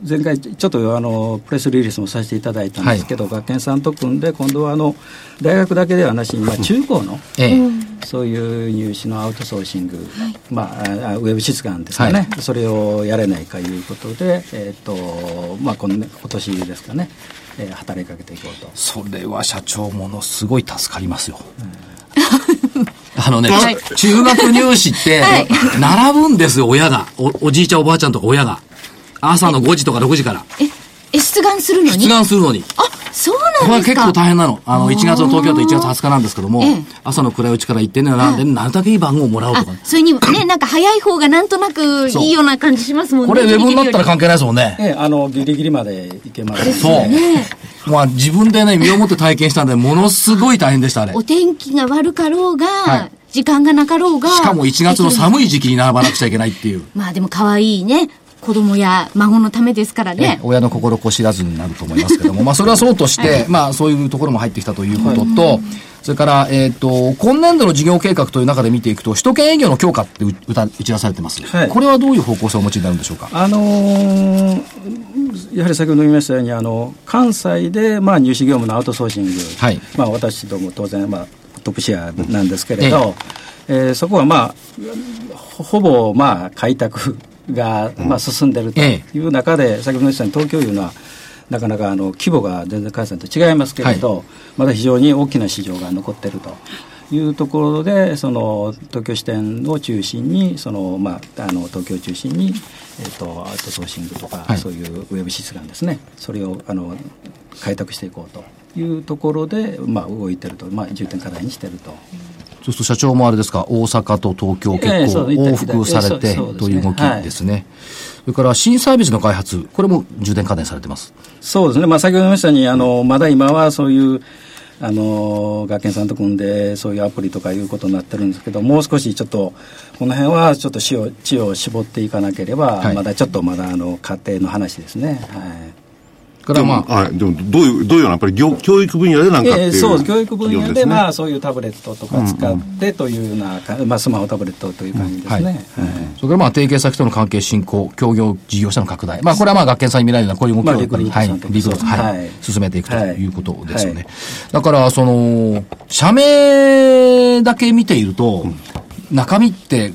前回ちょっとあのプレスリリースもさせていただいたんですけど、はい、学研さんと組んで今度はあの大学だけではなしに、まあ、中高の、ええ、そういう入試のアウトソーシング、はい、まあ、ウェブ出願ですかね、はい、それをやれないかいうことで、えーとまあ、今今年ですかね、えー、働きかけていこうと。それは社長ものすごい助かりますよ、うん。<laughs> あのね、はい、中学入試って、並ぶんですよ、親が。お。おじいちゃん、おばあちゃんとか親が。朝の5時とか6時から。え、え、出願するのに？出願するのに。あ、そうなんですか？これは結構大変なの。あの、1月の東京都1月20日なんですけども、朝の暗いうちから行ってね、なんで、なるだけいい番号をもらおうとか、それに、ね、なんか早い方がなんとなくいいような感じしますもんね。これウェブになったら関係ないですもんね。ええ、あの、ギリギリまで行けます、そう。まあ自分でね、身をもって体験したんで、ものすごい大変でした、あれ。お天気が悪かろうが、はい時間がなかろうが。しかも1月の寒い時期に並ばなくちゃいけないっていう。まあでも可愛いね、子供や孫のためですからね。親の心こ知らずになると思いますけども、<laughs> まあそれはそうとして、はい、まあそういうところも入ってきたということと、はい、それから、えっ、ー、と、今年度の事業計画という中で見ていくと、首都圏営業の強化って打打ち出されてます、はい、これはどういう方向性をお持ちになるんでしょうか？あのー、やはり先ほど言いましたように、あの、関西で、まあ入試業務のアウトソーシング、はい、まあ私ども当然、まあトップシェアなんですけれど、ええ。ー、そこはまあ、ほぼまあ開拓が、まあ、進んでるという中で、先ほど言ったように東京いうのは、なかなかあの規模が全然関西と違いますけれど、はい、まだ非常に大きな市場が残っていると。いうところでその東京支店を中心にその、まあ、あの東京を中心に、えーと、アウトソーシングとか、はい、そういうウェブ出願ですね。それをあの開拓していこうというところで、まあ、動いてると、まあ、重点課題にしてると。そうすると社長もあれですか、大阪と東京結構往復されてという動きですね。それから新サービスの開発、これも重点課題されてます。そうですね。まあ先ほど言いましたように、あの、まだ今はそういう、あの学研さんと組んでそういうアプリとかいうことになってるんですけどもう少しちょっとこの辺はちょっと知を知を絞っていかなければ、はい、まだちょっとまだあの家庭の話ですね。はいからまあ、はい、でもどういうどういうようなやっぱり教教育分野でなんかっていう、えー、そう教育分野で、まあそういうタブレットとか使ってというような、うんうん、まあスマホタブレットという感じですね。うん、はい、はい、それからまあ提携先との関係進行、協業事業者の拡大、まあこれはまあ学研さんに見られるようなこういう動きを、まあ、はい、リクはい、進めていくということですよね。だからその社名だけ見ていると、中身って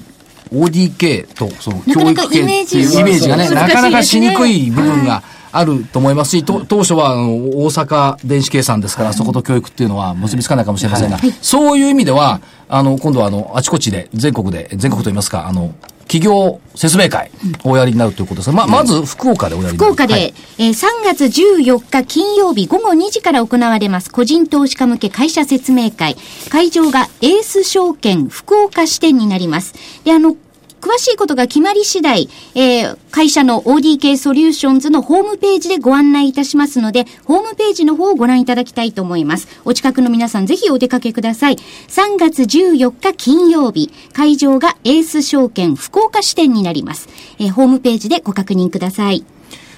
ODK とその教育系っていうイメージがね、なかなかしにくい部分が、あると思いますし、当初はあの大阪電子計算ですから、そこと教育っていうのは結びつかないかもしれませんが、そういう意味では、あの、今度はあの、あちこちで、全国で、全国といいますか、あの、企業説明会をおやりになるということですが、ま、まず福岡でおやりになる。福岡で、はい、えー、3月14日金曜日午後2時から行われます個人投資家向け会社説明会。会場がエース証券福岡支店になります。で、あの、詳しいことが決まり次第、えー、会社の ODK ソリューションズのホームページでご案内いたしますので、ホームページの方をご覧いただきたいと思います。お近くの皆さんぜひお出かけください。3月14日金曜日、会場がエース証券福岡支店になります。えー、ホームページでご確認ください。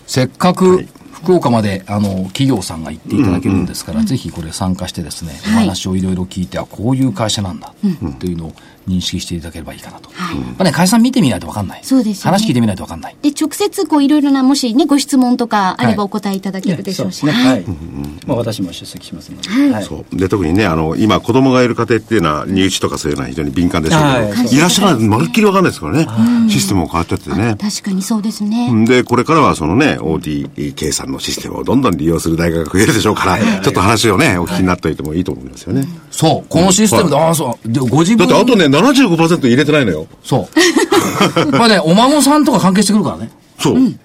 せっかく、福岡まであの企業さんが行っていただけるんですから、うんうん、ぜひこれ参加してですね、お話をいろいろ聞いて、あこういう会社なんだというのを認識していただければいいかなと。はい、まあね、会社さん見てみないと分かんない。そうです、ね、話聞いてみないと分かんない。で、直接こういろいろな、もしね、ご質問とかあればお答えいただけるでしょうし。はい。はい、まあ私も出席しますので。はい。そう。で、特にね、あの、今子供がいる家庭っていうのは、入試とかそういうのは非常に敏感でしょうけど、い、らっしゃらない、まるっきり分かんないですからね。システムも変わっちゃってね。確かにそうですね。で、これからはそのね、OD 計算のシステムをどんどん利用する大学が増えるでしょうから、ちょっと話をね、お聞きになっておいてもいいと思いますよね。そう。このシステムで、ああ、そう。ご自分。だってあとね、75%入れてないのよ。そう。まあね、お孫さんとか関係してくるからね。そう。うん、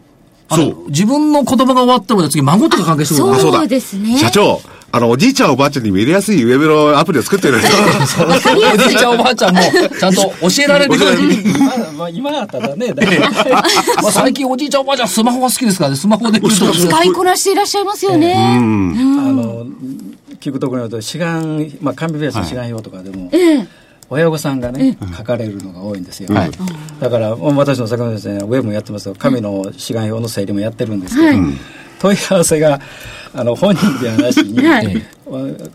そう。自分の言葉が終わっても次孫とか関係してくるからそうですね。社長、あの、おじいちゃんおばあちゃんに見れやすいウェブのアプリを作ってるんですよ。<laughs> おじいちゃんおばあちゃんも、ちゃんと教えられるように。今 <laughs> まあ今だったらね、<laughs> まあ最近おじいちゃんおばあちゃんスマホが好きですからね、スマホで見ると。使いこなしていらっしゃいますよね。あの聞くところによると志願、まあ、紙ベースの志願票とかでも、親御さんがね、書かれるのが多いんですよ、はい。だからまあ私の坂本先生はウェブもやってますけど紙の志願票の整理もやってるんですけど、問い合わせがあの本人ではなしに、はい。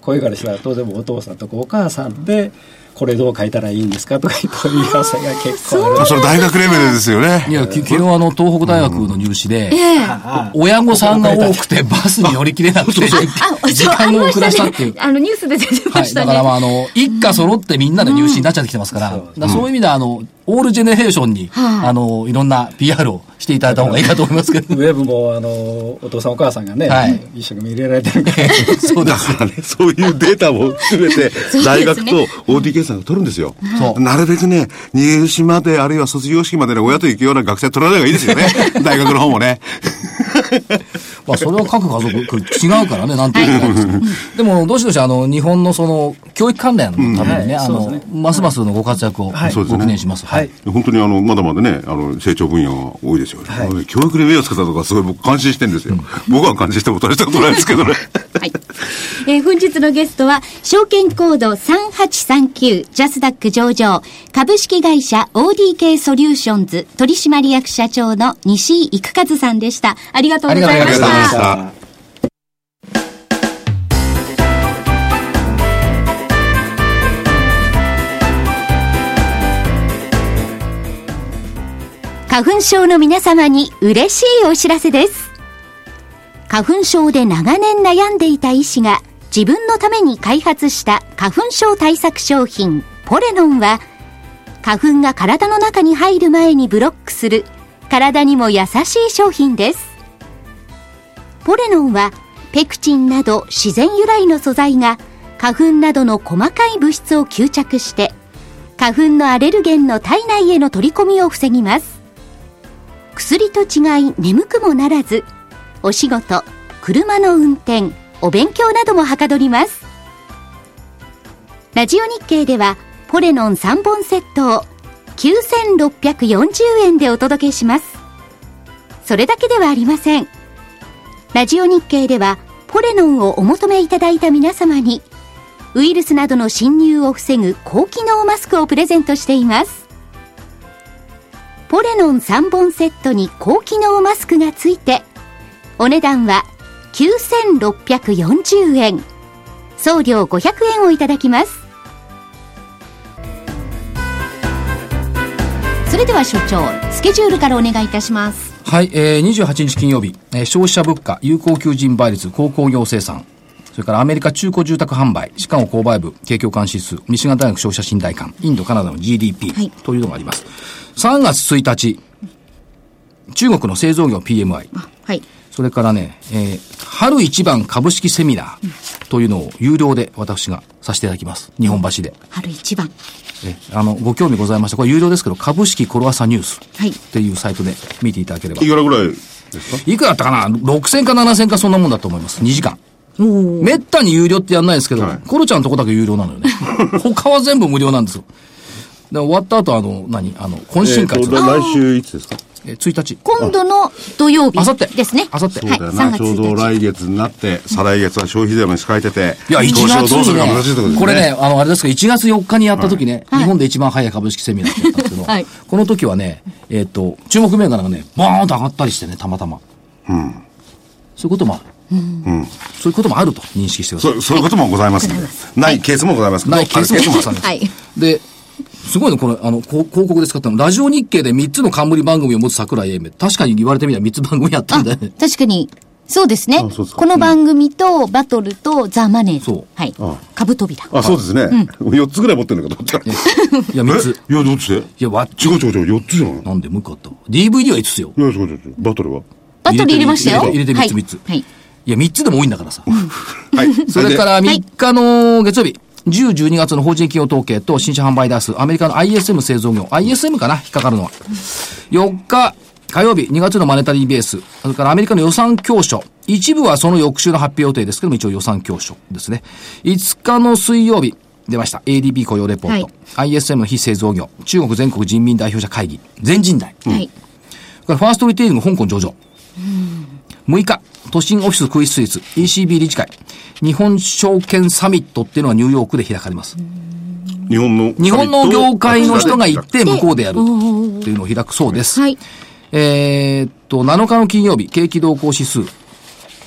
声からしたら当然お父さんとかお母さんでこれどう書いたらいいんですかとか <laughs> いう問い合わせが結構あるそれ大学レベルですよね。いや、き昨日あの、東北大学の入試で、あ親御さんが多くてバスに乗り切れなくて、あ、時間を遅らしたっていう。ね。あの、ニュースで出てはい。ましたね。だからまあ、あの、一家揃ってみんなで入試になっちゃってきてますから、だからそういう意味では、あの、オールジェネレーションに、はいあの、いろんな PR をしていただいた方がいいかと思いますけど。<laughs> ウェブもあのお父さんお母さんがね、はい一生懸命入れられてるから <laughs> そうです。だからね、そういうデータも含めて、大学と OT 計算が取るんですよ。なるべくね、入試まで、あるいは卒業式までね、親と行くような学生取らない方がいいですよね。<laughs> 大学の方もね。まあ、それは各家族違うからね、なんていうかですけど。でも、どしどし、あの、日本のその、教育関連のためにね、あのますますのご活躍をはいご記念します。はい。本当にあの、まだまだね、あの、成長分野が多いですよ。ね教育に目をつけたとか、すごい僕感心してるんですよ。僕は感心したことはしたことないですけどね。はい。えー本日のゲストは、証券コード3839ジャスダック上場株式会社 ODK ソリューションズ取締役社長の西井育和さんでした。ありがとうございまありがとうございまし。た。花粉症の皆様に嬉しいお知らせです。花粉症で長年悩んでいた医師が自分のために開発した花粉症対策商品ポレノンは花粉が体の中に入る前にブロックする体にも優しい商品です。ポレノンはペクチンなど自然由来の素材が花粉などの細かい物質を吸着して花粉のアレルゲンの体内への取り込みを防ぎます。薬と違い眠くもならず、お仕事、車の運転、お勉強などもはかどります。ラジオ日経では、ポレノン3本セットを9640円でお届けします。それだけではありません。ラジオ日経では、ポレノンをお求めいただいた皆様に、ウイルスなどの侵入を防ぐ高機能マスクをプレゼントしています。ポレノン3本セットに高機能マスクがついて、お値段は9640円。送料500円をいただきます。それでは所長、スケジュールからお願いいたします。はい、えー、28日金曜日、えー消費者物価、有効求人倍率、鉱工業生産、それからアメリカ中古住宅販売、シカゴ購買部、景況監視数、ミシガン大学消費者信頼感、インド、カナダの GDP、はいというのがあります。3月1日、中国の製造業 PMI、はい。それからね、えー春一番株式セミナーというのを有料で私がさせていただきます。日本橋で。春一番。えあの、ご興味ございました。これ有料ですけど、株式コロアサニュースはいっていうサイトで見ていただければい。くらぐらいですか？いくらだったかな ?6000 か7000かそんなもんだと思います。2時間。めったに有料ってやんないですけど、はいコロちゃんのとこだけ有料なのよね。<laughs> 他は全部無料なんですよ。で終わった後、あの、何？あの、懇親会え来週いつですか？えー1日。今度の土曜日あさってですね。あさってそうだよはい、3な、月ちょうど1日。来月になって、再来月は消費税も控えてて、いや、1投資を月どうするか難しいところですね。これね、あの、あれですけど、1月4日にやった時ね、はい日本で一番早い株式セミナーってやったんですけど、はいこの時はね、えっ、と、注目銘柄がね、バーンと上がったりしてね、たまたま。そういうこともある。そういうこともあると認識してください。そう、そういうこともございますんで。ないケースもございます。ないケースもございますはい。で、すごいね、これ、あの、こ広告で使ったの。ラジオ日経で3つの冠番組を持つ桜井英明。確かに言われてみたら3つ番組やってるあんだよね。確かに、そうですねす。かこの番組と、バトルと、ザ・マネーズ。そうはいあ。株飛びだ。あ、そうですね。4つぐらい持ってるのかと思った。いや、3つ。え？いや、どっち？でいや、わ、違う違う違う、4つじゃない？なんでもう一個あった？DVD は5つよ？いや、違う違う違う。バトルは？バトル入れましたよ。入れて入れてはい3つ3つ。はい。いや、3つでも多いんだからさ。<laughs> はい。それから3日の月曜日。10、12月の法人企業統計と新車販売台数、アメリカの ISM 製造業、ISM かな？引っかかるのは。4日、為火曜日、2月のマネタリーベース、それからアメリカの予算教書、一部はその翌週の発表予定ですけども、一応予算教書ですね。5日の水曜日、出ました。ADP 雇用レポート。はい、ISM の非製造業。中国全国人民代表者会議。全人代。はい。ファーストリテイリング香港上場。6日、都心オフィスクイズスイーツ ECB 理事会。日本証券サミットっていうのはニューヨークで開かれます。日本の日本の業界の人が行って向こうでやるっていうのを開くそうです。はい。えー、っと、7日の金曜日、景気動向指数。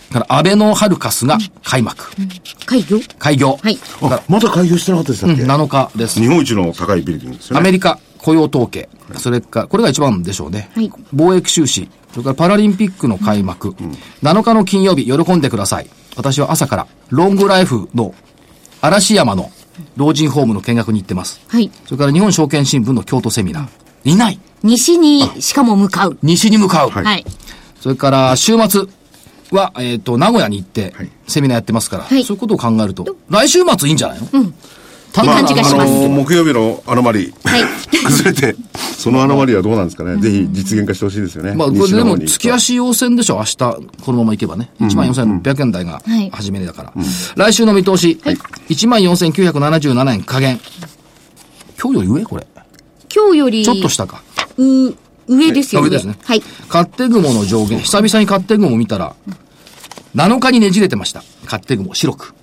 から、安倍のハルカスが開幕。うん、開業？開業。はい。まだ開業してなかったでしたっけ、うん、?7 日です。日本一の高いビルディングですよね。アメリカ雇用統計。それから、これが一番でしょうね。はい。貿易収支。それからパラリンピックの開幕。うん、7日の金曜日、喜んでください。私は朝から、ロングライフの嵐山の老人ホームの見学に行ってます。はい。それから日本証券新聞の京都セミナー。いない。西に、しかも向かう。西に向かう。はい。それから、週末は、えっ、ー、と、名古屋に行って、セミナーやってますから、はい、そういうことを考えると、来週末いいんじゃないの？うん。た感じがします。まあ、木曜日のアノマリはい、<laughs> 崩れて、そのアノマリはどうなんですかね。ぜひ実現化してほしいですよね。まあ、これでも、月足要請でしょ、明日、このままいけばね。1万4600円台が初め値だから。来週の見通し、はい、1万4977円加減。今日より上？これ。今日より。ちょっと下か。う、上ですよね。上ですね。はい。勝手雲の上限、久々に勝手雲見たら、7日にねじれてました。勝手雲、白く。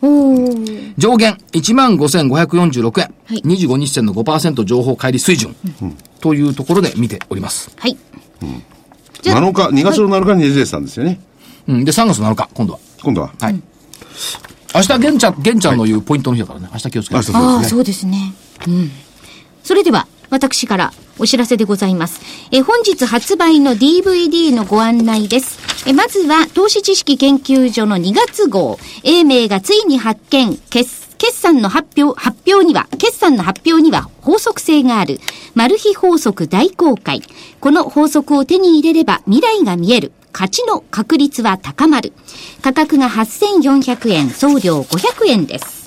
上限、15,546円。はい、25日線の5%情報乖離水準。うん、というところで見ております。はい。うん、7日、2月の7日にねじれてたんですよね。うん。で、3月7日、今度は。今度は。はい。明日、玄ちゃん、玄ちゃんの言うポイントの日だからね。明日気をつけて。ああ、そうですね。うん。それでは、私からお知らせでございます。え本日発売の DVD のご案内です。えまずは、投資知識研究所の2月号、英明がついに発見、決決算の発表、発表には、決算の発表には法則性がある。マル秘法則大公開。この法則を手に入れれば未来が見える。勝ちの確率は高まる。価格が8400円、送料500円です。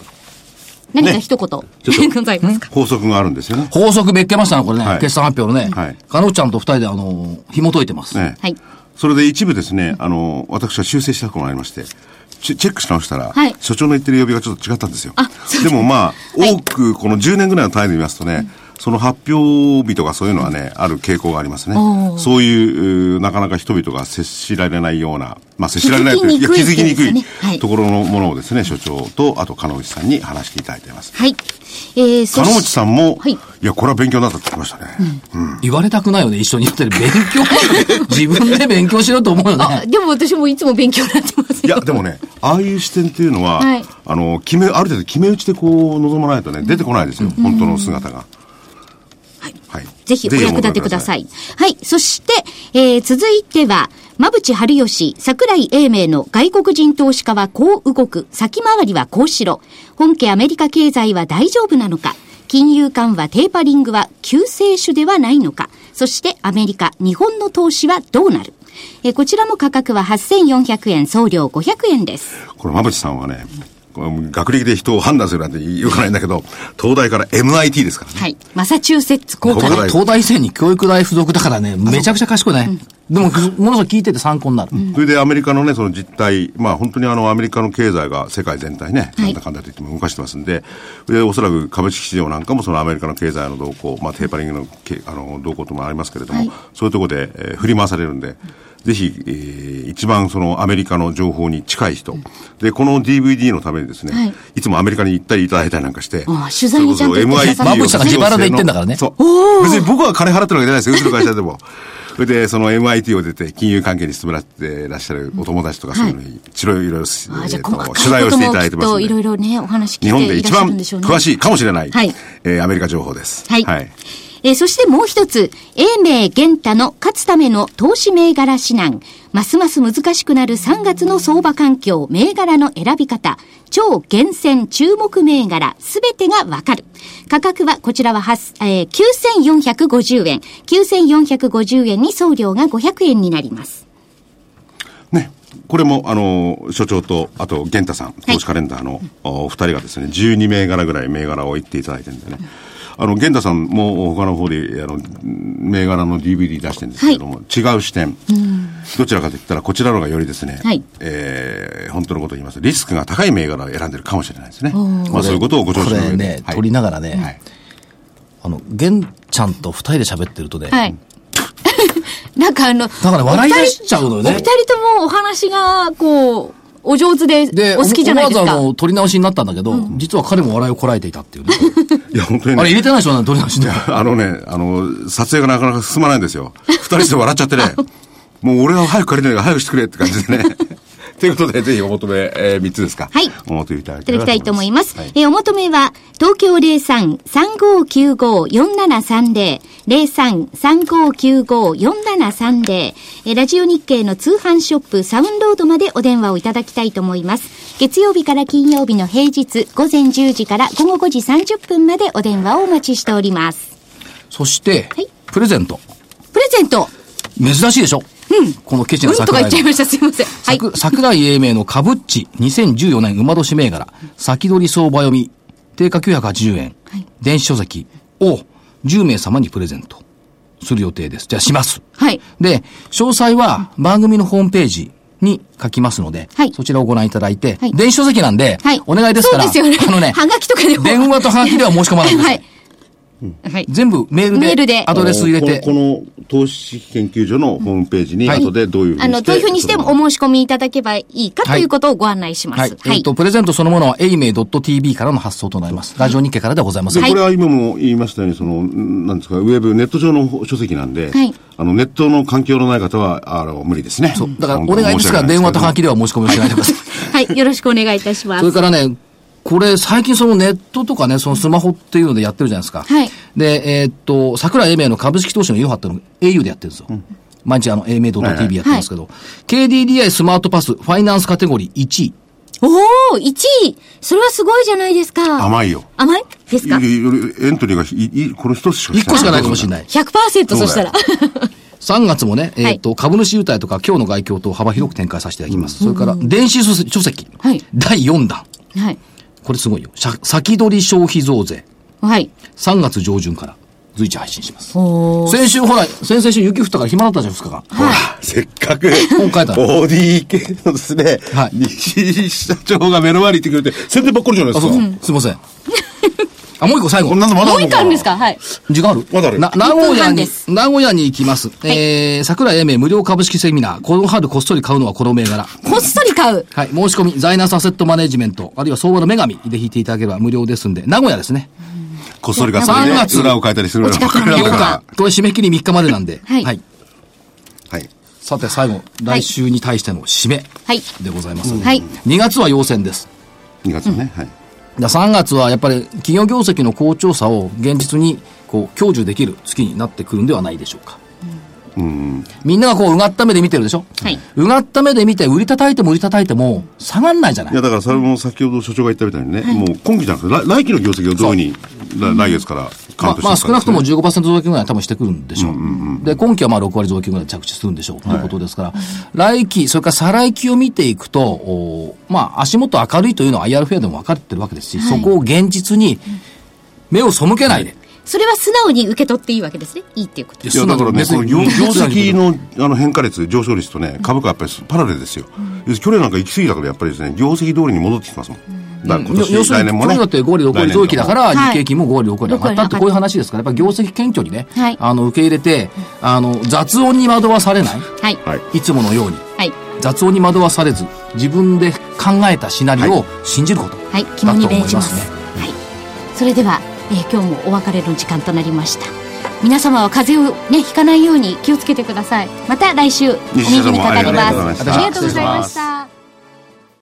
何か一言、ね、<laughs> ございますか？法則があるんですよね。法則めっけましたね、これね。はい、決算発表のね。はい。かのちゃんと二人で、あの、紐解いてます。ね。はい。それで一部ですね、あの、私は修正したところがありまして、チェックし直したら、はい、所長の言ってる呼びがちょっと違ったんですよ。あでもまあ、多くこの10年ぐらいの単位で見ますとね、その発表日とかそういうのはね、ある傾向がありますね。そういう、なかなか人々が接しられないような、まあ接しられないという、いや気づきにくいところのものをですね、所長と、あと、金内さんに話していただいています。はい。えー、金内さんも、はい、いや、これは勉強になったって言ってましたね。うん。言われたくないよね、一緒にやってる。勉強 <laughs> 自分で勉強しろと思うよね。でも私もいつも勉強になってますいや、でもね、ああいう視点っていうのは、はい、あの、決め、ある程度決め打ちでこう、望まないとね、出てこないですよ、本当の姿が。はい。ぜひお役立てください。はい。そして、えー、続いては、馬淵春吉、桜井英明の外国人投資家はこう動く、先回りはこうしろ。本家アメリカ経済は大丈夫なのか。金融緩和、テーパリングは救世主ではないのか。そしてアメリカ、日本の投資はどうなるえこちらも価格は8400円、送料500円です。これ、馬淵さんはね、学歴で人を判断するなんて言うかないんだけど、東大から MIT ですからね。はい。マサチューセッツ工科大。東大生に教育大付属だからね、めちゃくちゃ賢い？ね。うん、でも、ものすごい聞いてて参考になる、うん。それでアメリカのね、その実態、まあ本当にあのアメリカの経済が世界全体ね、なんだかんだと言っても動かしてますんで、で、おそらく株式市場なんかもそのアメリカの経済の動向、まあテーパリングのあの動向ともありますけれども、はい、そういうところで、えー、振り回されるんで、ぜひ、えー、一番そのアメリカの情報に近い人、うん、で、この DVD のためにですね、はい、いつもアメリカに行ったりいただいたりなんかして、あ取材にちゃんと行ってください。馬淵さんが自腹で行ってんだからね。そう。別に僕は金払ってるわけじゃないですよ、うちの会社でも。それで、その MIT を出て、金融関係に勤めらってらっしゃるお友達とか、そういうのに、いろいろ、取材をしていただいてますいろいろね、お話聞いて日本で一番詳しいかもしれない、はい、えー、アメリカ情報です。はい。はいえー、そしてもう一つ、英明玄太の勝つための投資銘柄指南。ますます難しくなる3月の相場環境、銘柄の選び方。超厳選注目銘柄、すべてがわかる。価格は、こちらは、えー、9450円。9450円に送料が500円になります。ね。これも、あの、所長と、あと、玄太さん、投資カレンダーの、お二人がですね、12銘柄ぐらい銘柄を言っていただいてるんでね。あの、玄太さんも他の方で、あの、銘柄の DVD 出してるんですけれども、違う視点。どちらかといったら、こちらの方がよりですね、はいえー本当のことを言いますとリスクが高い銘柄を選んでるかもしれないですね。まあ、そういうことをご承知の上で。これね、はい取りながらね、はいあの、玄ちゃんと二人で喋ってるとね、はい。<laughs> なんかあの、だから笑い出しちゃうのよねお二人ともお話が、こう、お上手でで、お好きじゃないですか。思わずあの、取り直しになったんだけど、実は彼も笑いをこらえていたっていうね。<laughs> いや、本当にねあれ入れてないでしょ取り直しで。あのね、あの、撮影がなかなか進まないんですよ。二人で笑っちゃってね。<laughs> もう俺は早く借りないから早くしてくれって感じでね。ということで、ぜひお求め、えー、3つですか。はいお求めいただいただきたいと思います。はいえーお求めは、東京03-3595-4730、03-3595-4730、えーラジオ日経の通販ショップサウンロードまでお電話をいただきたいと思います。月曜日から金曜日の平日午前10時から午後5時30分までお電話をお待ちしております。そして、はいプレゼント。プレゼント珍しいでしょうん。このケチうなんとか桜井言っちゃいました。すいません。はい。桜桜井英明の株っち2014年馬年銘柄、先取り相場読み、定価980円、はい電子書籍を10名様にプレゼントする予定です。じゃあします。はい。で、詳細は番組のホームページに書きますので、はいそちらをご覧いただいて、はい電子書籍なんで、はい。お願いですから、そうですよね。あのね、はがきとかでも。電話とはがきでは申し込まないでください。はい。はい。全部メールで、メールでアドレス入れてこ、のこの投資研究所のホームページに、はい後でどういうふうにしてあの、どういうふうにしてもお申し込みいただけばいいかということをご案内します。はい。えっ、と、プレゼントそのものは、エイメイ .tv からの発送となります。ラジオ日経からではございません。でこれは今も言いましたように、その、んなんですか、ウェブ、ネット上の書籍なんで、はいあの、ネットの環境のない方は、あの、無理ですね。そうだから、お願いですから、電話とはがきでは申し込みをしないでください。はい。よろしくお願いいたします。それからね、これ、最近そのネットとかね、そのスマホっていうのでやってるじゃないですか。はいで、えーっと、桜井英明の株式投資のいろはっていうの au でやってるんですよ。毎日あの、英明 .tv やってますけど、KDDI スマートパス、ファイナンスカテゴリー1位。おー、1位それはすごいじゃないですか。甘いよ。甘い？ですか？いいいエントリーがいいこの一つしか1個しかないかもしれない。?100% そしたら。<laughs> 3月もね、えーっと、株主優待とか今日の外況と幅広く展開させていただきます。それから、電子書書籍、はい第4弾。はい。これすごいよ。先取り消費増税。はい。3月上旬から随時配信します。おー。先週ほら、先々週雪降ったから暇だったじゃん、2日間。ほら、せっかく、本書いたのボディ系のですね、はい西社長が目の前にいてくれて、宣伝ばっかりじゃないであ、すか。すいません。<laughs> あ、もう一個最後こん。なのまだもう一個あるんですか？はい。時間ある？まだあるな、名古1分屋に半です、名古屋に行きます。えー、桜井英明無料株式セミナー。この春こっそり買うのはこの銘柄。こっそり買う？はい。申し込み、ザイナスアセットマネジメント、あるいは相場の女神で引いていただければ無料ですんで、名古屋ですね。こっそりがそれで3月裏を変えたりするのお近くの8わかるから日。これ締め切り3日までなんで。はいはい。はい。さて最後、来週に対しての締めはい。でございます。はい。2月は要請です。2月ね。はい。3月はやっぱり企業業績の好調さを現実にこう享受できる月になってくるんではないでしょうか。みんながこううがった目で見てるでしょ？はい。うがった目で見て売り叩いても売り叩いても下がんないじゃない。いや、だからそれも先ほど所長が言ったみたいにね、もう今期じゃなくて、来来期の業績をどういうふうに、来来月からカウントしていくかまあ、まあ少なくともですね15%増益ぐらいは多分してくるんでしょう。で、今期はまあ6割増益ぐらい着地するんでしょうということですから、来期、それから再来期を見ていくと、おまあ足元明るいというのは IR フェアでも分かってるわけですし、そこを現実に目を背けないで。それは素直に受け取っていいわけですね。いいっていうこと。いや、だからね、この業業績のあの変化率、上昇率とね、株価はやっぱりパラレルですよ。要するに去年なんか行き過ぎたから、やっぱりですね、業績通りに戻ってきてますもん。だから今年、要するに、来年もね。去年だって5割、6割増益だから、日経金も5割、6割上がったってこういう話ですから、やっぱり業績顕著にね、はいあの、受け入れて、あの、雑音に惑わされない、はい。はい。いつものように、はい。雑音に惑わされず、自分で考えたシナリオを信じること。はい。肝に銘じます。だと思はい。それでは、えー今日もお別れの時間となりました。皆様は風邪をね、ひかないように気をつけてください。また来週、お耳にかかります。ありがとうございました。